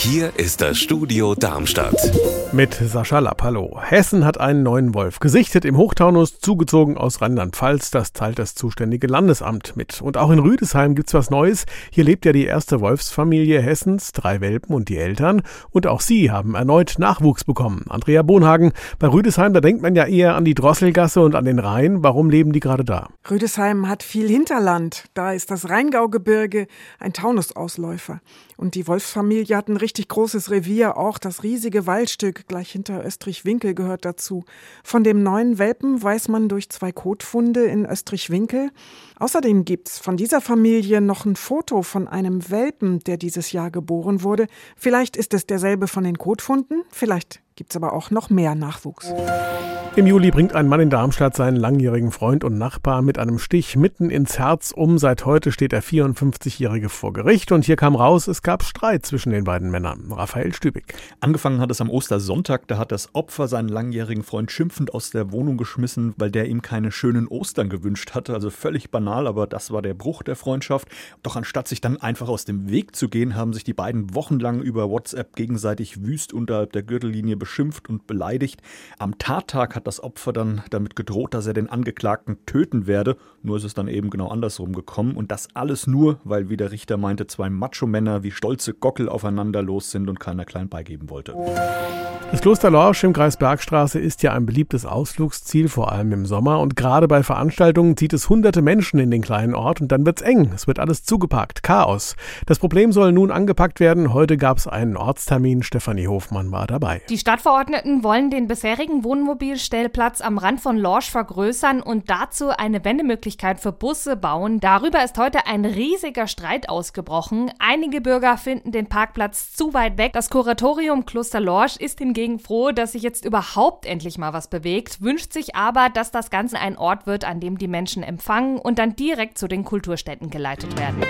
Hier ist das Studio Darmstadt. Mit Sascha Lapp, hallo. Hessen hat einen neuen Wolf gesichtet im Hochtaunus, zugezogen aus Rheinland-Pfalz. Das teilt das zuständige Landesamt mit. Und auch in Rüdesheim gibt's was Neues. Hier lebt ja die erste Wolfsfamilie Hessens, drei Welpen und die Eltern. Und auch sie haben erneut Nachwuchs bekommen. Andrea Bonhagen, bei Rüdesheim, da denkt man ja eher an die Drosselgasse und an den Rhein. Warum leben die gerade da? Rüdesheim hat viel Hinterland. Da ist das Rheingaugebirge ein Taunusausläufer. Und die Wolfsfamilie hat ein richtig großes Revier, auch das riesige Waldstück gleich hinter Österreich-Winkel gehört dazu. Von dem neuen Welpen weiß man durch zwei Kotfunde in Österreich-Winkel. Außerdem gibt's von dieser Familie noch ein Foto von einem Welpen, der dieses Jahr geboren wurde. Vielleicht ist es derselbe von den Kotfunden, vielleicht gibt's aber auch noch mehr Nachwuchs. Im Juli bringt ein Mann in Darmstadt seinen langjährigen Freund und Nachbar mit einem Stich mitten ins Herz um. Seit heute steht der 54-Jährige vor Gericht und hier kam raus, es gab Streit zwischen den beiden Männern. Raphael Stübig. Angefangen hat es am Ostersonntag, da hat das Opfer seinen langjährigen Freund schimpfend aus der Wohnung geschmissen, weil der ihm keine schönen Ostern gewünscht hatte. Also völlig banal, aber das war der Bruch der Freundschaft. Doch anstatt sich dann einfach aus dem Weg zu gehen, haben sich die beiden wochenlang über WhatsApp gegenseitig wüst unterhalb der Gürtellinie beschimpft und beleidigt. Am Tattag hat das Opfer dann damit gedroht, dass er den Angeklagten töten werde. Nur ist es dann eben genau andersrum gekommen. Und das alles nur, weil, wie der Richter meinte, zwei Macho-Männer wie stolze Gockel aufeinander los sind und keiner klein beigeben wollte. Das Kloster Lorsch im Kreis Bergstraße ist ja ein beliebtes Ausflugsziel, vor allem im Sommer. Und gerade bei Veranstaltungen zieht es hunderte Menschen in den kleinen Ort und dann wird's eng. Es wird alles zugepackt. Chaos. Das Problem soll nun angepackt werden. Heute gab's einen Ortstermin. Stefanie Hofmann war dabei. Die Stadtverordneten wollen den bisherigen Wohnmobilstellplatz am Rand von Lorsch vergrößern und dazu eine Wendemöglichkeit für Busse bauen. Darüber ist heute ein riesiger Streit ausgebrochen. Einige Bürger finden den Parkplatz zu weit weg. Das Kuratorium Kloster Lorsch ist hingegen hingegen froh, dass sich jetzt überhaupt endlich mal was bewegt, wünscht sich aber, dass das Ganze ein Ort wird, an dem die Menschen empfangen und dann direkt zu den Kulturstätten geleitet werden.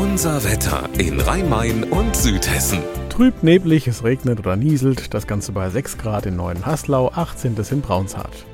Unser Wetter in Rhein-Main und Südhessen. Trüb, neblig, es regnet oder nieselt. Das Ganze bei 6 Grad in Neuenhaslau, 18. in Braunshardt.